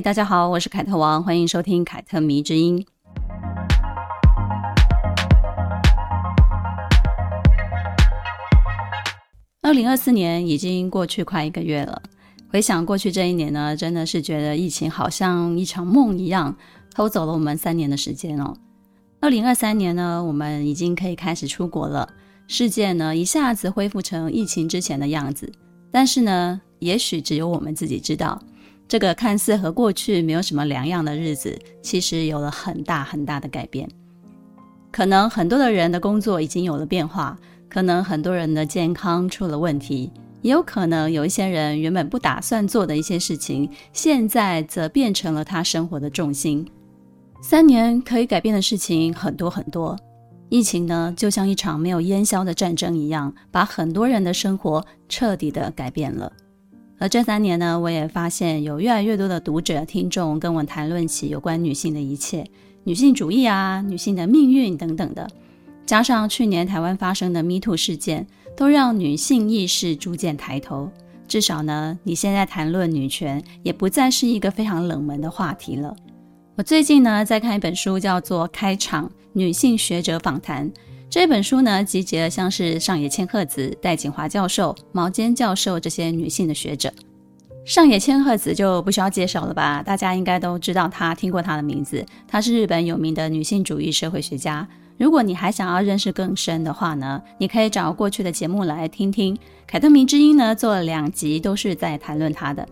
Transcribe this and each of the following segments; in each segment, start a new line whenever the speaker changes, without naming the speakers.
大家好，我是凯特王，欢迎收听凯特迷之音。二零二四年已经过去快一个月了，回想过去这一年呢，真的是觉得疫情好像一场梦一样，偷走了我们三年的时间哦。二零二三年呢，我们已经可以开始出国了，世界呢一下子恢复成疫情之前的样子。但是呢，也许只有我们自己知道，这个看似和过去没有什么两样的日子，其实有了很大很大的改变。可能很多的人的工作已经有了变化。可能很多人的健康出了问题，也有可能有一些人原本不打算做的一些事情，现在则变成了他生活的重心。三年可以改变的事情很多很多，疫情呢，就像一场没有烟消的战争一样，把很多人的生活彻底的改变了。而这三年呢，我也发现有越来越多的读者、听众跟我谈论起有关女性的一切，女性主义啊，女性的命运等等的。加上去年台湾发生的 MeToo 事件，都让女性意识逐渐抬头。至少呢，你现在谈论女权，也不再是一个非常冷门的话题了。我最近呢，在看一本书，叫做《开场：女性学者访谈》。这本书呢，集结了像是上野千鹤子、戴锦华教授、毛尖教授这些女性的学者。上野千鹤子就不需要介绍了吧？大家应该都知道她，听过她的名字。她是日本有名的女性主义社会学家。如果你还想要认识更深的话呢，你可以找过去的节目来听听。凯特迷之音呢，做了两集，都是在谈论她的。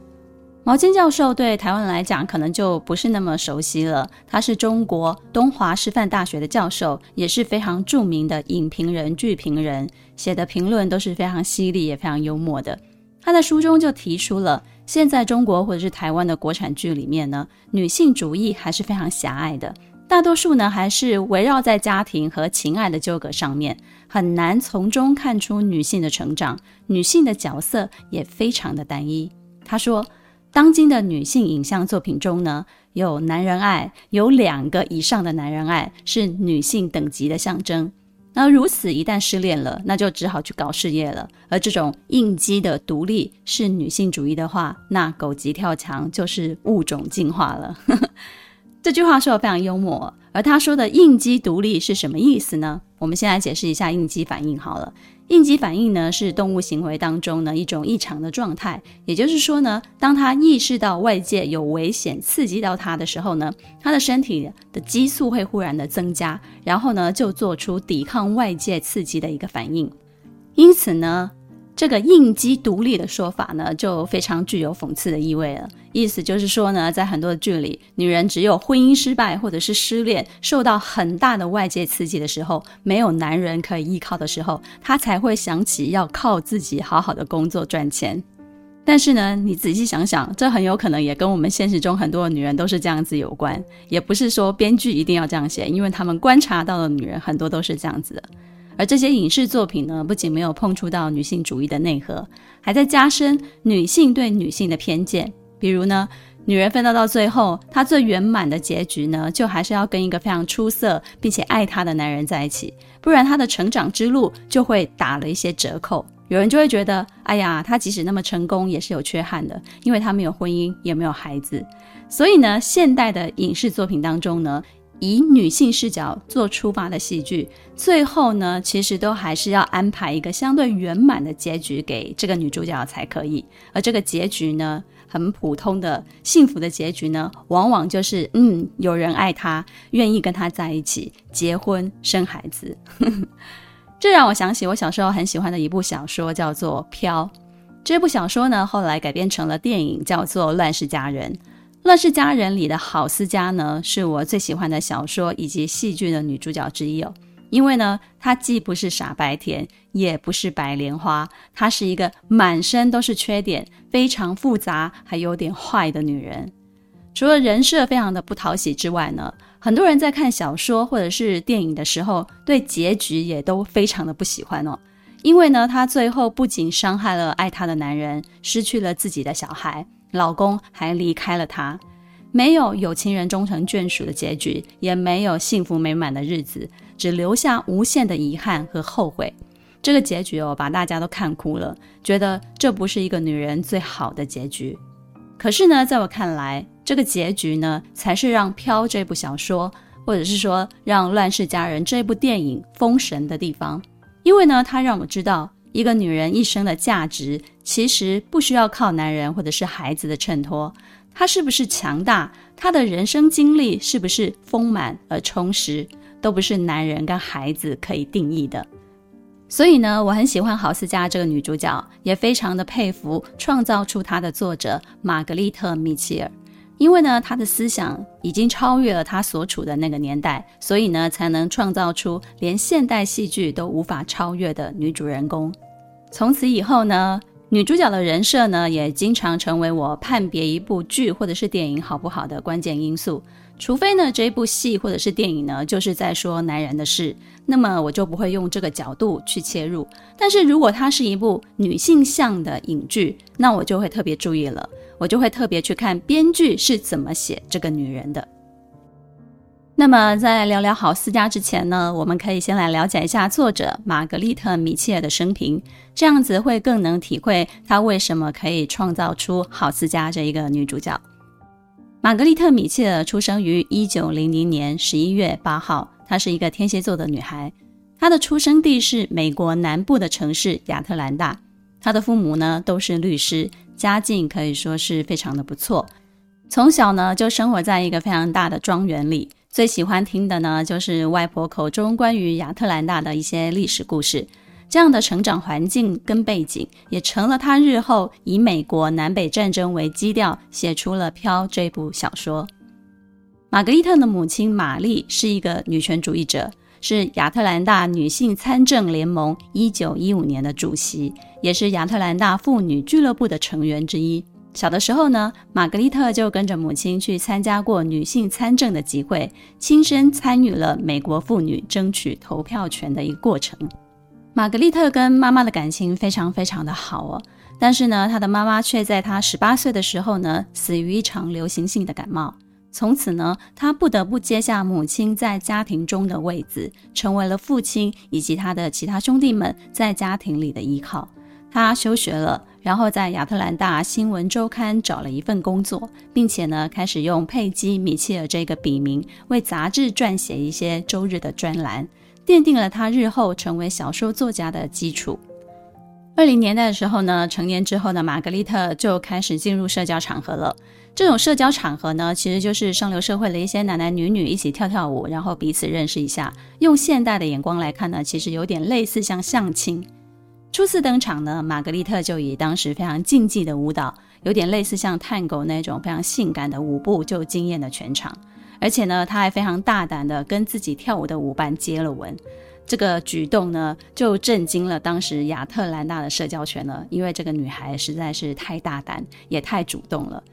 毛尖教授对台湾来讲可能就不是那么熟悉了。他是中国东华师范大学的教授，也是非常著名的影评人、剧评人，写的评论都是非常犀利，也非常幽默的。他在书中就提出了，现在中国或者是台湾的国产剧里面呢，女性主义还是非常狭隘的。大多数呢，还是围绕在家庭和情爱的纠葛上面，很难从中看出女性的成长。女性的角色也非常的单一。他说，当今的女性影像作品中呢，有男人爱，有两个以上的男人爱，是女性等级的象征。那如此一旦失恋了，那就只好去搞事业了。而这种应激的独立是女性主义的话，那狗急跳墙就是物种进化了。这句话说的非常幽默，而他说的应激独立是什么意思呢？我们先来解释一下应激反应好了。应激反应呢，是动物行为当中呢一种异常的状态，也就是说呢，当它意识到外界有危险刺激到它的时候呢，它的身体的激素会忽然的增加，然后呢就做出抵抗外界刺激的一个反应。因此呢。这个应激独立的说法呢，就非常具有讽刺的意味了。意思就是说呢，在很多的剧里，女人只有婚姻失败或者是失恋，受到很大的外界刺激的时候，没有男人可以依靠的时候，她才会想起要靠自己好好的工作赚钱。但是呢，你仔细想想，这很有可能也跟我们现实中很多的女人都是这样子有关。也不是说编剧一定要这样写，因为他们观察到的女人很多都是这样子的。而这些影视作品呢，不仅没有碰触到女性主义的内核，还在加深女性对女性的偏见。比如呢，女人奋斗到最后，她最圆满的结局呢，就还是要跟一个非常出色并且爱她的男人在一起，不然她的成长之路就会打了一些折扣。有人就会觉得，哎呀，她即使那么成功，也是有缺憾的，因为她没有婚姻，也没有孩子。所以呢，现代的影视作品当中呢，以女性视角做出发的戏剧，最后呢，其实都还是要安排一个相对圆满的结局给这个女主角才可以。而这个结局呢，很普通的幸福的结局呢，往往就是嗯，有人爱她，愿意跟她在一起，结婚生孩子。这让我想起我小时候很喜欢的一部小说，叫做《飘》。这部小说呢，后来改编成了电影，叫做《乱世佳人》。《乱世佳人》里的郝思嘉呢，是我最喜欢的小说以及戏剧的女主角之一哦。因为呢，她既不是傻白甜，也不是白莲花，她是一个满身都是缺点、非常复杂还有点坏的女人。除了人设非常的不讨喜之外呢，很多人在看小说或者是电影的时候，对结局也都非常的不喜欢哦。因为呢，她最后不仅伤害了爱她的男人，失去了自己的小孩，老公还离开了她，没有有情人终成眷属的结局，也没有幸福美满的日子，只留下无限的遗憾和后悔。这个结局哦，把大家都看哭了，觉得这不是一个女人最好的结局。可是呢，在我看来，这个结局呢，才是让《飘》这部小说，或者是说让《乱世佳人》这部电影封神的地方。因为呢，它让我知道，一个女人一生的价值，其实不需要靠男人或者是孩子的衬托。她是不是强大，她的人生经历是不是丰满而充实，都不是男人跟孩子可以定义的。所以呢，我很喜欢郝思嘉这个女主角，也非常的佩服创造出她的作者玛格丽特·米切尔，因为呢，她的思想已经超越了她所处的那个年代，所以呢，才能创造出连现代戏剧都无法超越的女主人公。从此以后呢，女主角的人设呢，也经常成为我判别一部剧或者是电影好不好的关键因素。除非呢，这一部戏或者是电影呢，就是在说男人的事，那么我就不会用这个角度去切入。但是如果它是一部女性向的影剧，那我就会特别注意了，我就会特别去看编剧是怎么写这个女人的。那么在聊聊好思嘉之前呢，我们可以先来了解一下作者玛格丽特·米切尔的生平，这样子会更能体会她为什么可以创造出好思嘉这一个女主角。玛格丽特·米切尔出生于一九零零年十一月八号，她是一个天蝎座的女孩。她的出生地是美国南部的城市亚特兰大。她的父母呢都是律师，家境可以说是非常的不错。从小呢就生活在一个非常大的庄园里，最喜欢听的呢就是外婆口中关于亚特兰大的一些历史故事。这样的成长环境跟背景，也成了他日后以美国南北战争为基调，写出了《飘》这部小说。玛格丽特的母亲玛丽是一个女权主义者，是亚特兰大女性参政联盟一九一五年的主席，也是亚特兰大妇女俱乐部的成员之一。小的时候呢，玛格丽特就跟着母亲去参加过女性参政的集会，亲身参与了美国妇女争取投票权的一个过程。玛格丽特跟妈妈的感情非常非常的好哦，但是呢，她的妈妈却在她十八岁的时候呢，死于一场流行性的感冒。从此呢，她不得不接下母亲在家庭中的位子，成为了父亲以及他的其他兄弟们在家庭里的依靠。她休学了，然后在亚特兰大新闻周刊找了一份工作，并且呢，开始用佩姬·米切尔这个笔名为杂志撰写一些周日的专栏。奠定了他日后成为小说作家的基础。二零年代的时候呢，成年之后呢，玛格丽特就开始进入社交场合了。这种社交场合呢，其实就是上流社会的一些男男女女一起跳跳舞，然后彼此认识一下。用现代的眼光来看呢，其实有点类似像相亲。初次登场呢，玛格丽特就以当时非常竞技的舞蹈，有点类似像探狗那种非常性感的舞步，就惊艳了全场。而且呢，她还非常大胆地跟自己跳舞的舞伴接了吻，这个举动呢，就震惊了当时亚特兰大的社交圈了。因为这个女孩实在是太大胆，也太主动了。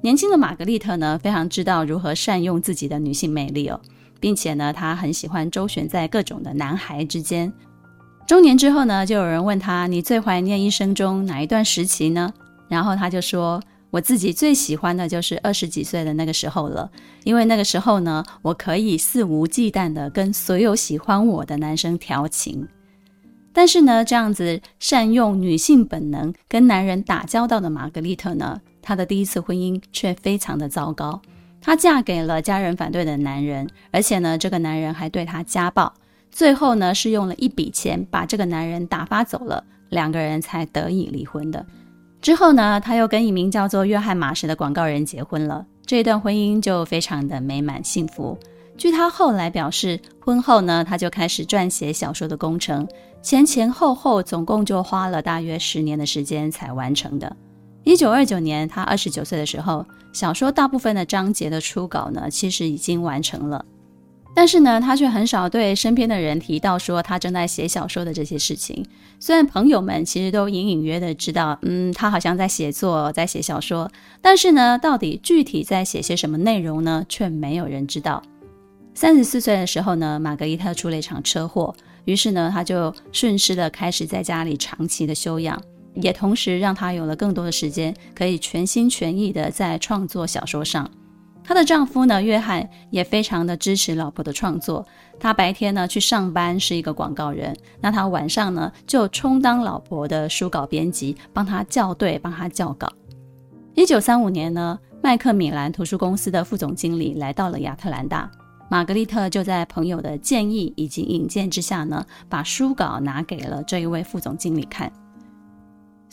年轻的玛格丽特呢，非常知道如何善用自己的女性魅力哦，并且呢，她很喜欢周旋在各种的男孩之间。中年之后呢，就有人问她：“你最怀念一生中哪一段时期呢？”然后她就说。我自己最喜欢的就是二十几岁的那个时候了，因为那个时候呢，我可以肆无忌惮地跟所有喜欢我的男生调情。但是呢，这样子善用女性本能跟男人打交道的玛格丽特呢，她的第一次婚姻却非常的糟糕。她嫁给了家人反对的男人，而且呢，这个男人还对她家暴。最后呢，是用了一笔钱把这个男人打发走了，两个人才得以离婚的。之后呢，他又跟一名叫做约翰马什的广告人结婚了。这段婚姻就非常的美满幸福。据他后来表示，婚后呢，他就开始撰写小说的工程，前前后后总共就花了大约十年的时间才完成的。一九二九年，他二十九岁的时候，小说大部分的章节的初稿呢，其实已经完成了。但是呢，他却很少对身边的人提到说他正在写小说的这些事情。虽然朋友们其实都隐隐约的知道，嗯，他好像在写作，在写小说，但是呢，到底具体在写些什么内容呢，却没有人知道。三十四岁的时候呢，玛格丽特出了一场车祸，于是呢，他就顺势的开始在家里长期的休养，也同时让他有了更多的时间，可以全心全意的在创作小说上。她的丈夫呢，约翰也非常的支持老婆的创作。他白天呢去上班是一个广告人，那他晚上呢就充当老婆的书稿编辑，帮他校对，帮他校稿。一九三五年呢，麦克米兰图书公司的副总经理来到了亚特兰大，玛格丽特就在朋友的建议以及引荐之下呢，把书稿拿给了这一位副总经理看。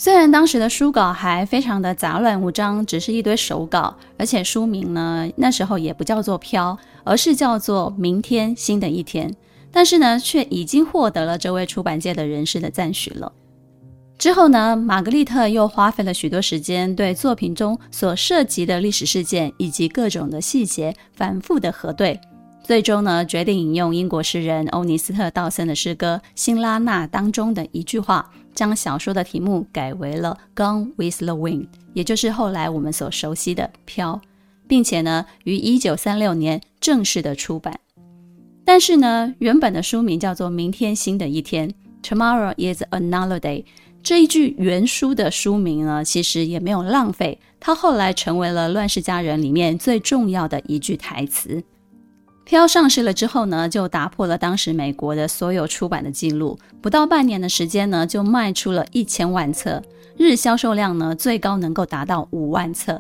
虽然当时的书稿还非常的杂乱无章，只是一堆手稿，而且书名呢，那时候也不叫做《飘》，而是叫做《明天，新的一天》，但是呢，却已经获得了这位出版界的人士的赞许了。之后呢，玛格丽特又花费了许多时间，对作品中所涉及的历史事件以及各种的细节反复的核对，最终呢，决定引用英国诗人欧尼斯特·道森的诗歌《辛拉娜》当中的一句话。将小说的题目改为了《Gone with the Wind》，也就是后来我们所熟悉的《飘》，并且呢，于一九三六年正式的出版。但是呢，原本的书名叫做《明天新的一天》（Tomorrow is another day）。这一句原书的书名呢，其实也没有浪费，它后来成为了《乱世佳人》里面最重要的一句台词。飘上市了之后呢，就打破了当时美国的所有出版的记录，不到半年的时间呢，就卖出了一千万册，日销售量呢，最高能够达到五万册。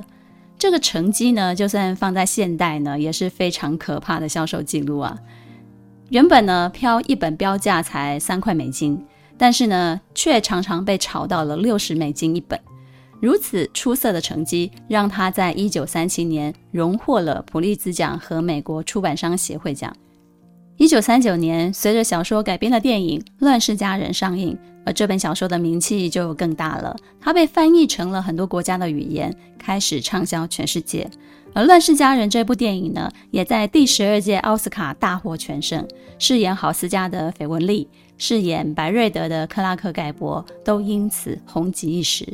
这个成绩呢，就算放在现代呢，也是非常可怕的销售记录啊。原本呢，飘一本标价才三块美金，但是呢，却常常被炒到了六十美金一本。如此出色的成绩，让他在一九三七年荣获了普利兹奖和美国出版商协会奖。一九三九年，随着小说改编的电影《乱世佳人》上映，而这本小说的名气就更大了。它被翻译成了很多国家的语言，开始畅销全世界。而《乱世佳人》这部电影呢，也在第十二届奥斯卡大获全胜。饰演郝思嘉的绯闻丽，饰演白瑞德的克拉克盖博，都因此红极一时。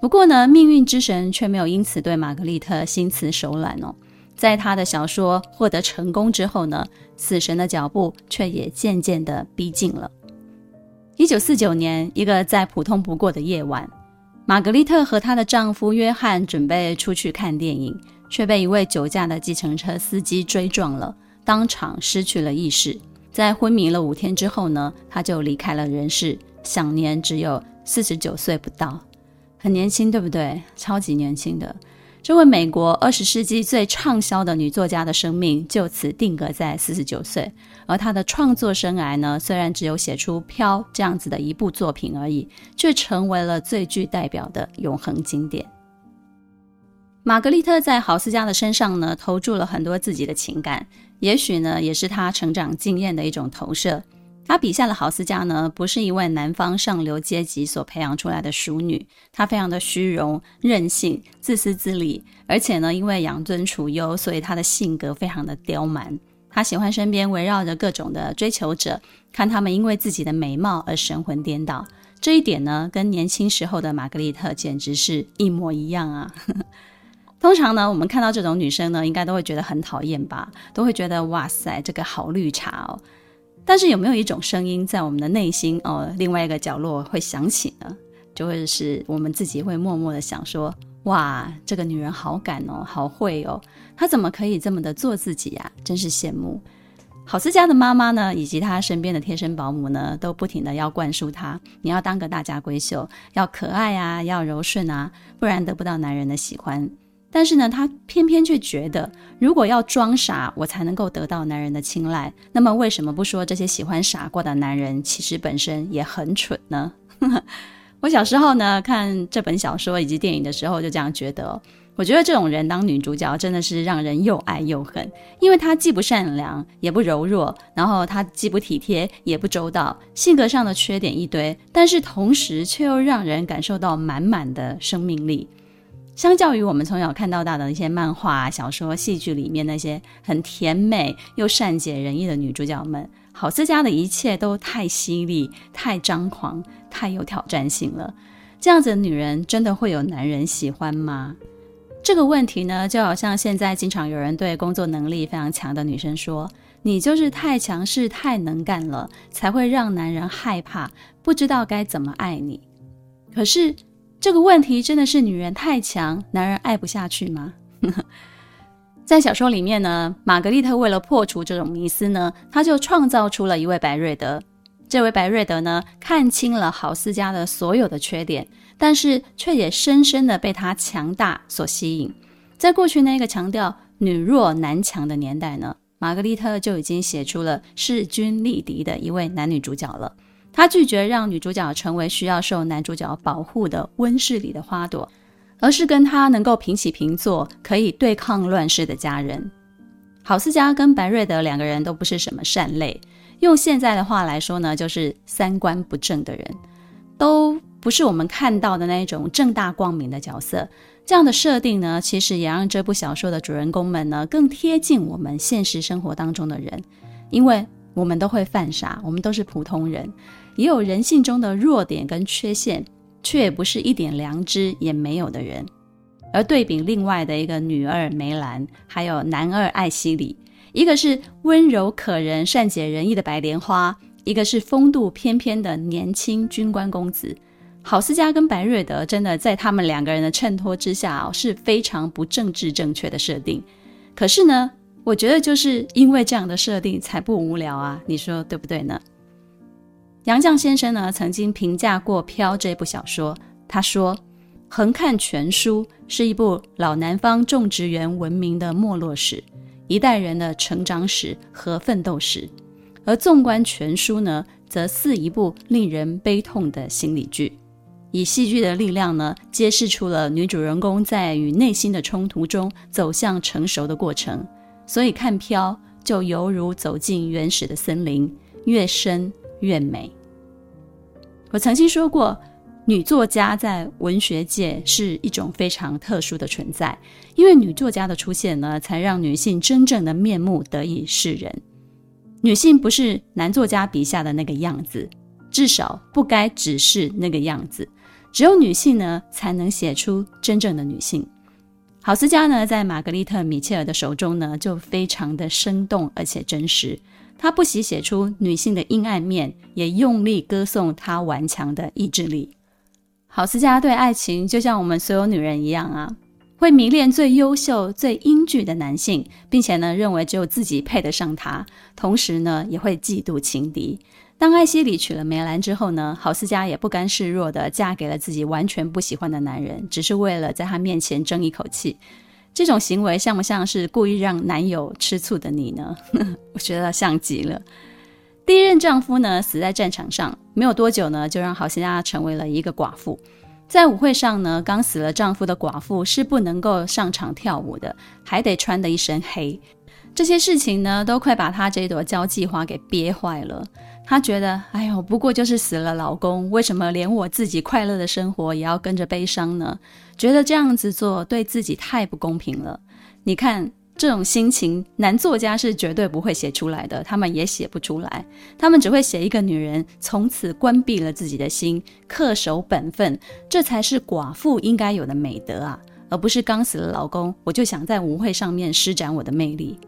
不过呢，命运之神却没有因此对玛格丽特心慈手软哦。在他的小说获得成功之后呢，死神的脚步却也渐渐地逼近了。一九四九年，一个再普通不过的夜晚，玛格丽特和她的丈夫约翰准备出去看电影，却被一位酒驾的计程车司机追撞了，当场失去了意识。在昏迷了五天之后呢，他就离开了人世，享年只有四十九岁不到。很年轻，对不对？超级年轻的这位美国二十世纪最畅销的女作家的生命就此定格在四十九岁，而她的创作生涯呢，虽然只有写出《飘》这样子的一部作品而已，却成为了最具代表的永恒经典。玛格丽特在郝思嘉的身上呢，投注了很多自己的情感，也许呢，也是她成长经验的一种投射。他笔下的郝思嘉呢，不是一位南方上流阶级所培养出来的淑女，她非常的虚荣、任性、自私自利，而且呢，因为养尊处优，所以她的性格非常的刁蛮。她喜欢身边围绕着各种的追求者，看他们因为自己的美貌而神魂颠倒。这一点呢，跟年轻时候的玛格丽特简直是一模一样啊！通常呢，我们看到这种女生呢，应该都会觉得很讨厌吧，都会觉得哇塞，这个好绿茶哦。但是有没有一种声音在我们的内心哦，另外一个角落会响起呢？就会是我们自己会默默的想说：哇，这个女人好敢哦，好会哦，她怎么可以这么的做自己呀？真是羡慕。郝思嘉的妈妈呢，以及她身边的贴身保姆呢，都不停的要灌输她：你要当个大家闺秀，要可爱啊，要柔顺啊，不然得不到男人的喜欢。但是呢，她偏偏却觉得，如果要装傻，我才能够得到男人的青睐，那么为什么不说这些喜欢傻瓜的男人其实本身也很蠢呢？我小时候呢，看这本小说以及电影的时候，就这样觉得。我觉得这种人当女主角真的是让人又爱又恨，因为她既不善良，也不柔弱，然后她既不体贴，也不周到，性格上的缺点一堆，但是同时却又让人感受到满满的生命力。相较于我们从小看到大的一些漫画、小说、戏剧里面那些很甜美又善解人意的女主角们，郝思嘉的一切都太犀利、太张狂、太有挑战性了。这样子的女人真的会有男人喜欢吗？这个问题呢，就好像现在经常有人对工作能力非常强的女生说：“你就是太强势、太能干了，才会让男人害怕，不知道该怎么爱你。可是这个问题真的是女人太强，男人爱不下去吗？在小说里面呢，玛格丽特为了破除这种迷思呢，她就创造出了一位白瑞德。这位白瑞德呢，看清了郝思嘉的所有的缺点，但是却也深深的被他强大所吸引。在过去那个强调女弱男强的年代呢，玛格丽特就已经写出了势均力敌的一位男女主角了。他拒绝让女主角成为需要受男主角保护的温室里的花朵，而是跟他能够平起平坐，可以对抗乱世的家人。郝思嘉跟白瑞德两个人都不是什么善类。用现在的话来说呢，就是三观不正的人，都不是我们看到的那种正大光明的角色。这样的设定呢，其实也让这部小说的主人公们呢，更贴近我们现实生活当中的人，因为我们都会犯傻，我们都是普通人，也有人性中的弱点跟缺陷，却也不是一点良知也没有的人。而对比另外的一个女二梅兰，还有男二艾希里。一个是温柔可人、善解人意的白莲花，一个是风度翩翩的年轻军官公子。郝思嘉跟白瑞德真的在他们两个人的衬托之下哦，是非常不政治正确的设定。可是呢，我觉得就是因为这样的设定才不无聊啊，你说对不对呢？杨绛先生呢曾经评价过《飘》这部小说，他说：“横看全书是一部老南方种植园文明的没落史。”一代人的成长史和奋斗史，而纵观全书呢，则似一部令人悲痛的心理剧，以戏剧的力量呢，揭示出了女主人公在与内心的冲突中走向成熟的过程。所以看飘就犹如走进原始的森林，越深越美。我曾经说过。女作家在文学界是一种非常特殊的存在，因为女作家的出现呢，才让女性真正的面目得以示人。女性不是男作家笔下的那个样子，至少不该只是那个样子。只有女性呢，才能写出真正的女性。郝思嘉呢，在玛格丽特·米切尔的手中呢，就非常的生动而且真实。她不惜写出女性的阴暗面，也用力歌颂她顽强的意志力。郝思嘉对爱情就像我们所有女人一样啊，会迷恋最优秀、最英俊的男性，并且呢，认为只有自己配得上他。同时呢，也会嫉妒情敌。当艾希里娶了梅兰之后呢，郝思嘉也不甘示弱地嫁给了自己完全不喜欢的男人，只是为了在他面前争一口气。这种行为像不像是故意让男友吃醋的你呢？我觉得像极了。第一任丈夫呢，死在战场上，没有多久呢，就让郝思嘉成为了一个寡妇。在舞会上呢，刚死了丈夫的寡妇是不能够上场跳舞的，还得穿得一身黑。这些事情呢，都快把她这朵交际花给憋坏了。她觉得，哎呦，不过就是死了老公，为什么连我自己快乐的生活也要跟着悲伤呢？觉得这样子做对自己太不公平了。你看。这种心情，男作家是绝对不会写出来的，他们也写不出来，他们只会写一个女人从此关闭了自己的心，恪守本分，这才是寡妇应该有的美德啊，而不是刚死了老公，我就想在舞会上面施展我的魅力。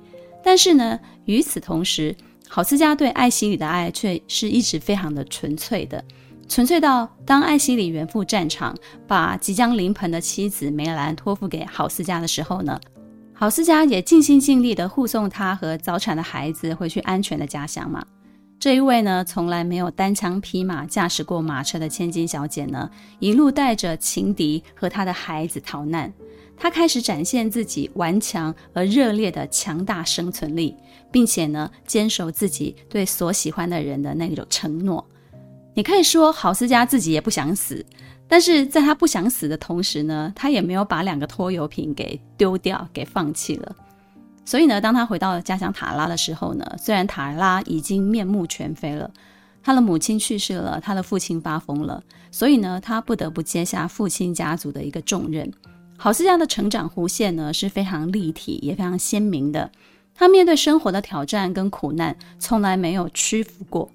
但是呢，与此同时，郝思嘉对艾希里的爱却是一直非常的纯粹的，纯粹到当艾希里远赴战场，把即将临盆的妻子梅兰托付给郝思嘉的时候呢，郝思嘉也尽心尽力地护送她和早产的孩子回去安全的家乡嘛。这一位呢，从来没有单枪匹马驾驶过马车的千金小姐呢，一路带着情敌和她的孩子逃难。她开始展现自己顽强而热烈的强大生存力，并且呢，坚守自己对所喜欢的人的那种承诺。你可以说，郝思嘉自己也不想死。但是在他不想死的同时呢，他也没有把两个拖油瓶给丢掉、给放弃了。所以呢，当他回到家乡塔拉的时候呢，虽然塔拉已经面目全非了，他的母亲去世了，他的父亲发疯了，所以呢，他不得不接下父亲家族的一个重任。郝思嘉的成长弧线呢是非常立体也非常鲜明的，他面对生活的挑战跟苦难，从来没有屈服过。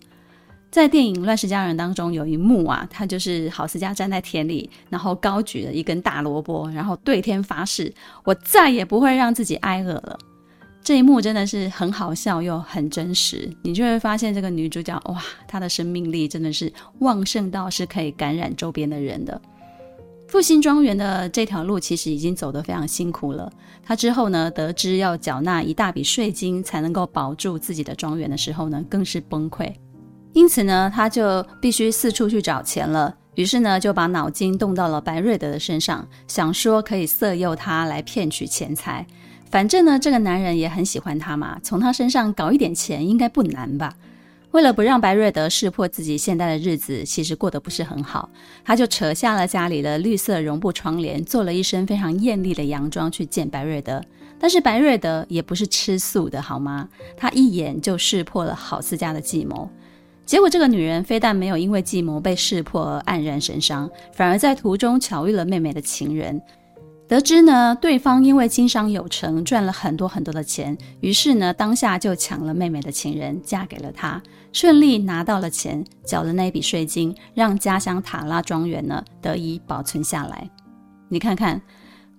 在电影《乱世佳人》当中，有一幕啊，他就是郝思嘉站在田里，然后高举了一根大萝卜，然后对天发誓：“我再也不会让自己挨饿了。”这一幕真的是很好笑又很真实，你就会发现这个女主角哇，她的生命力真的是旺盛到是可以感染周边的人的。复兴庄园的这条路其实已经走得非常辛苦了。她之后呢，得知要缴纳一大笔税金才能够保住自己的庄园的时候呢，更是崩溃。因此呢，她就必须四处去找钱了。于是呢，就把脑筋动到了白瑞德的身上，想说可以色诱他来骗取钱财。反正呢，这个男人也很喜欢他嘛，从他身上搞一点钱应该不难吧？为了不让白瑞德识破自己现在的日子其实过得不是很好，他就扯下了家里的绿色绒布窗帘，做了一身非常艳丽的洋装去见白瑞德。但是白瑞德也不是吃素的好吗？他一眼就识破了郝思嘉的计谋。结果这个女人非但没有因为计谋被识破而黯然神伤，反而在途中巧遇了妹妹的情人。得知呢，对方因为经商有成，赚了很多很多的钱，于是呢，当下就抢了妹妹的情人，嫁给了他，顺利拿到了钱，缴了那笔税金，让家乡塔拉庄园呢得以保存下来。你看看，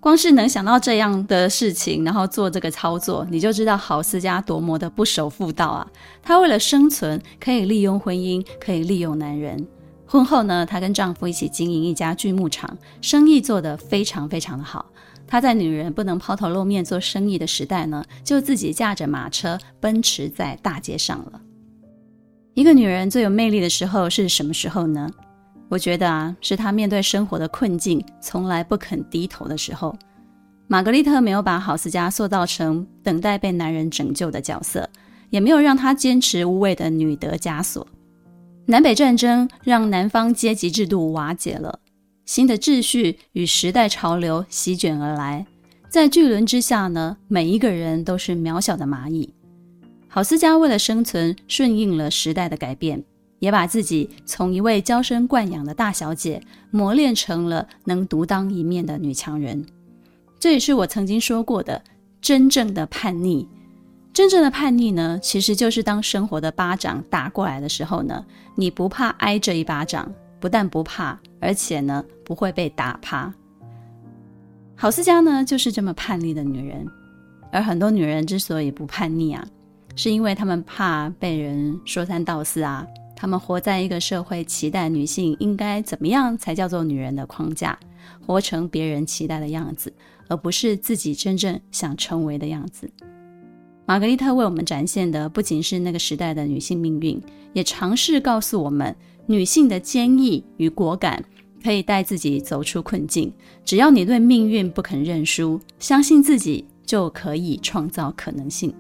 光是能想到这样的事情，然后做这个操作，你就知道郝思嘉多么的不守妇道啊！她为了生存，可以利用婚姻，可以利用男人。婚后呢，她跟丈夫一起经营一家锯木厂，生意做得非常非常的好。她在女人不能抛头露面做生意的时代呢，就自己驾着马车奔驰在大街上了。一个女人最有魅力的时候是什么时候呢？我觉得啊，是她面对生活的困境，从来不肯低头的时候。玛格丽特没有把郝思嘉塑造成等待被男人拯救的角色，也没有让她坚持无谓的女德枷锁。南北战争让南方阶级制度瓦解了，新的秩序与时代潮流席卷而来，在巨轮之下呢，每一个人都是渺小的蚂蚁。郝思嘉为了生存，顺应了时代的改变，也把自己从一位娇生惯养的大小姐磨练成了能独当一面的女强人。这也是我曾经说过的，真正的叛逆。真正的叛逆呢，其实就是当生活的巴掌打过来的时候呢，你不怕挨这一巴掌，不但不怕，而且呢不会被打趴。郝思嘉呢就是这么叛逆的女人，而很多女人之所以不叛逆啊，是因为她们怕被人说三道四啊，她们活在一个社会期待女性应该怎么样才叫做女人的框架，活成别人期待的样子，而不是自己真正想成为的样子。玛格丽特为我们展现的不仅是那个时代的女性命运，也尝试告诉我们，女性的坚毅与果敢可以带自己走出困境。只要你对命运不肯认输，相信自己，就可以创造可能性。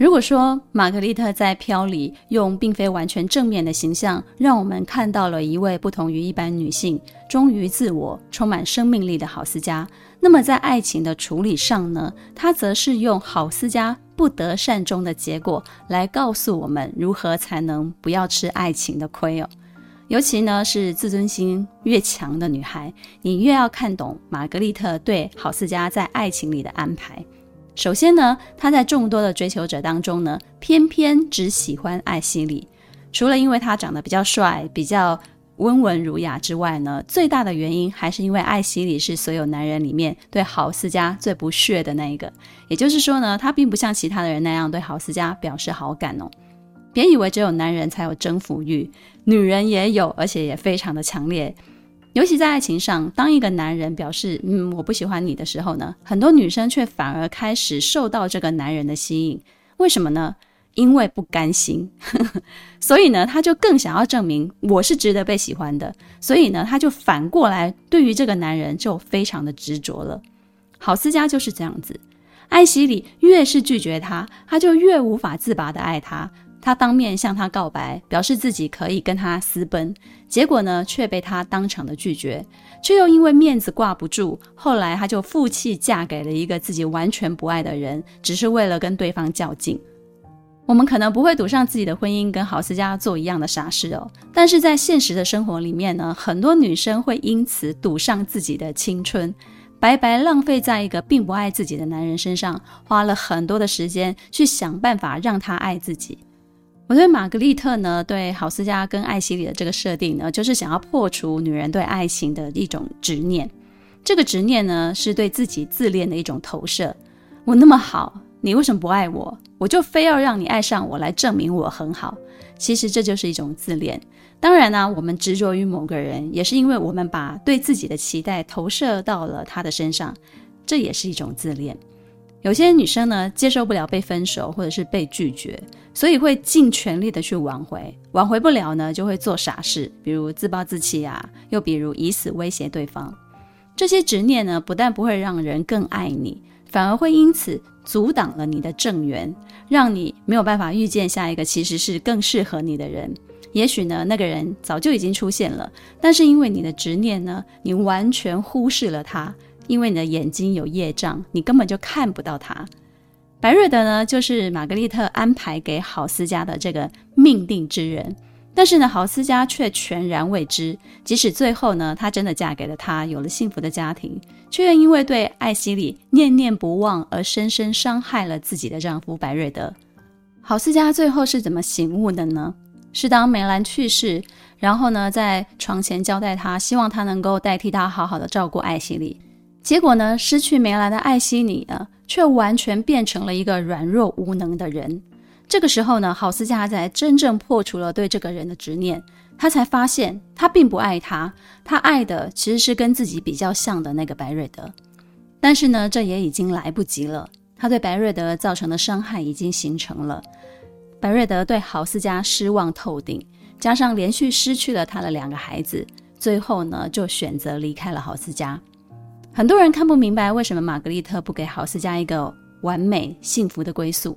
如果说玛格丽特在《飘》里用并非完全正面的形象，让我们看到了一位不同于一般女性、忠于自我、充满生命力的郝思嘉。那么在爱情的处理上呢，他则是用郝思嘉不得善终的结果来告诉我们如何才能不要吃爱情的亏哦。尤其呢是自尊心越强的女孩，你越要看懂玛格丽特对郝思嘉在爱情里的安排。首先呢，他在众多的追求者当中呢，偏偏只喜欢艾希里，除了因为他长得比较帅，比较。温文儒雅之外呢，最大的原因还是因为艾希里是所有男人里面对郝思嘉最不屑的那一个。也就是说呢，他并不像其他的人那样对郝思嘉表示好感哦。别以为只有男人才有征服欲，女人也有，而且也非常的强烈。尤其在爱情上，当一个男人表示“嗯，我不喜欢你”的时候呢，很多女生却反而开始受到这个男人的吸引。为什么呢？因为不甘心，所以呢，他就更想要证明我是值得被喜欢的。所以呢，他就反过来对于这个男人就非常的执着了。郝思嘉就是这样子，艾希里越是拒绝他，他就越无法自拔的爱他。他当面向她告白，表示自己可以跟她私奔，结果呢，却被她当场的拒绝，却又因为面子挂不住，后来他就负气嫁给了一个自己完全不爱的人，只是为了跟对方较劲。我们可能不会赌上自己的婚姻跟郝思嘉做一样的傻事哦，但是在现实的生活里面呢，很多女生会因此赌上自己的青春，白白浪费在一个并不爱自己的男人身上，花了很多的时间去想办法让他爱自己。我对玛格丽特呢，对郝思嘉跟艾希里的这个设定呢，就是想要破除女人对爱情的一种执念。这个执念呢，是对自己自恋的一种投射。我那么好。你为什么不爱我？我就非要让你爱上我来证明我很好。其实这就是一种自恋。当然呢、我们执着于某个人，也是因为我们把对自己的期待投射到了他的身上，这也是一种自恋。有些女生呢，接受不了被分手或者是被拒绝，所以会尽全力的去挽回。挽回不了呢，就会做傻事，比如自暴自弃啊，又比如以死威胁对方。这些执念呢，不但不会让人更爱你，反而会因此阻挡了你的正缘，让你没有办法遇见下一个其实是更适合你的人。也许呢，那个人早就已经出现了，但是因为你的执念呢，你完全忽视了他。因为你的眼睛有业障，你根本就看不到他。白瑞德呢，就是玛格丽特安排给郝思嘉的这个命定之人。但是呢，郝思嘉却全然未知。即使最后呢，她真的嫁给了他，有了幸福的家庭，却因为对艾希里念念不忘而深深伤害了自己的丈夫白瑞德。郝思嘉最后是怎么醒悟的呢？是当梅兰去世，然后呢，在床前交代他，希望他能够代替他好好的照顾艾希里。结果呢，失去梅兰的艾希里呢，却完全变成了一个软弱无能的人。这个时候呢，郝思嘉才真正破除了对这个人的执念，他才发现他并不爱他，他爱的其实是跟自己比较像的那个白瑞德。但是呢，这也已经来不及了，他对白瑞德造成的伤害已经形成了。白瑞德对郝思嘉失望透顶，加上连续失去了他的两个孩子，最后呢，就选择离开了郝思嘉。很多人看不明白为什么玛格丽特不给豪斯加一个完美幸福的归宿。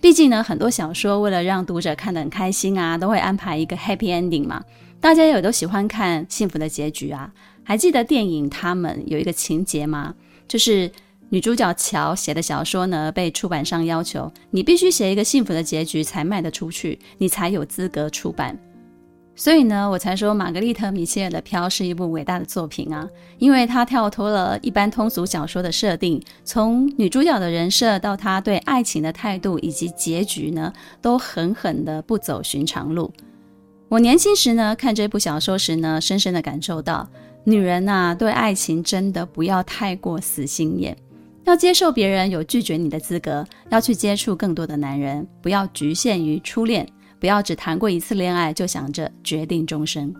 毕竟呢，很多小说为了让读者看得很开心啊，都会安排一个 happy ending 嘛。大家也都喜欢看幸福的结局啊。还记得电影《他们》有一个情节吗？就是女主角乔写的小说呢，被出版商要求你必须写一个幸福的结局才卖得出去，你才有资格出版。所以呢，我才说玛格丽特·米切尔的《飘》是一部伟大的作品啊，因为它跳脱了一般通俗小说的设定，从女主角的人设到她对爱情的态度以及结局呢，都狠狠的不走寻常路。我年轻时呢，看这部小说时呢，深深的感受到，女人呐，对爱情真的不要太过死心眼，要接受别人有拒绝你的资格，要去接触更多的男人，不要局限于初恋。不要只谈过一次恋爱就想着决定终身。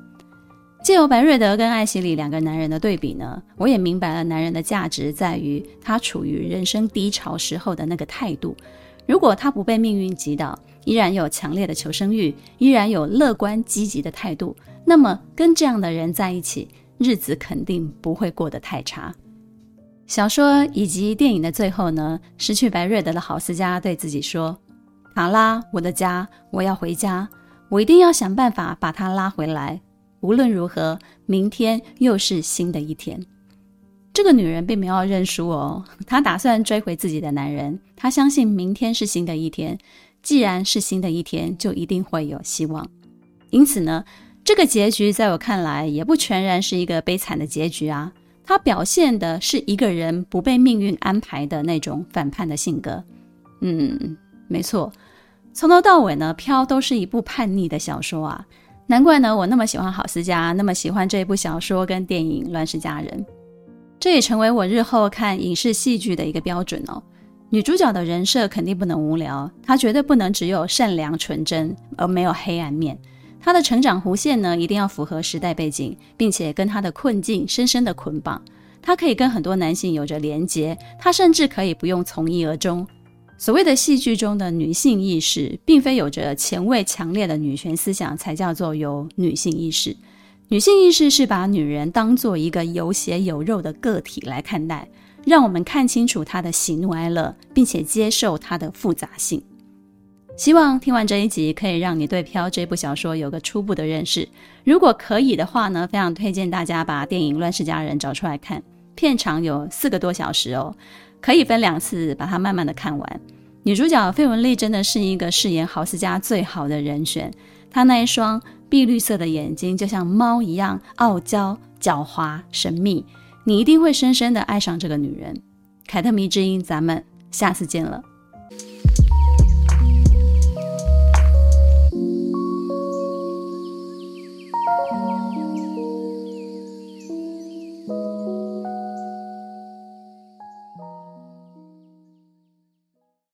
借由白瑞德跟艾希里两个男人的对比呢，我也明白了男人的价值在于他处于人生低潮时候的那个态度。如果他不被命运击倒，依然有强烈的求生欲，依然有乐观积极的态度，那么跟这样的人在一起，日子肯定不会过得太差。小说以及电影的最后呢，失去白瑞德的郝思嘉对自己说。卡拉，我的家，我要回家，我一定要想办法把他拉回来。无论如何，明天又是新的一天。这个女人并没有认输哦，她打算追回自己的男人。她相信明天是新的一天，既然是新的一天，就一定会有希望。因此呢，这个结局在我看来也不全然是一个悲惨的结局啊。它表现的是一个人不被命运安排的那种反叛的性格。嗯。没错，从头到尾呢，《飘》都是一部叛逆的小说啊，难怪呢，我那么喜欢郝思嘉，那么喜欢这一部小说跟电影《乱世佳人》，这也成为我日后看影视戏剧的一个标准哦。女主角的人设肯定不能无聊，她绝对不能只有善良纯真而没有黑暗面，她的成长弧线呢，一定要符合时代背景，并且跟她的困境深深的捆绑。她可以跟很多男性有着连结，她甚至可以不用从一而终。所谓的戏剧中的女性意识，并非有着前卫强烈的女权思想才叫做有女性意识。女性意识是把女人当做一个有血有肉的个体来看待，让我们看清楚她的喜怒哀乐，并且接受她的复杂性。希望听完这一集，可以让你对《飘》这部小说有个初步的认识。如果可以的话呢，非常推荐大家把电影《乱世佳人》找出来看，片长有四个多小时哦。可以分两次把它慢慢的看完。女主角费雯丽真的是一个饰演豪斯家最好的人选。她那一双碧绿色的眼睛就像猫一样傲娇、狡猾、神秘，你一定会深深的爱上这个女人。凯特迷之音，咱们下次见了。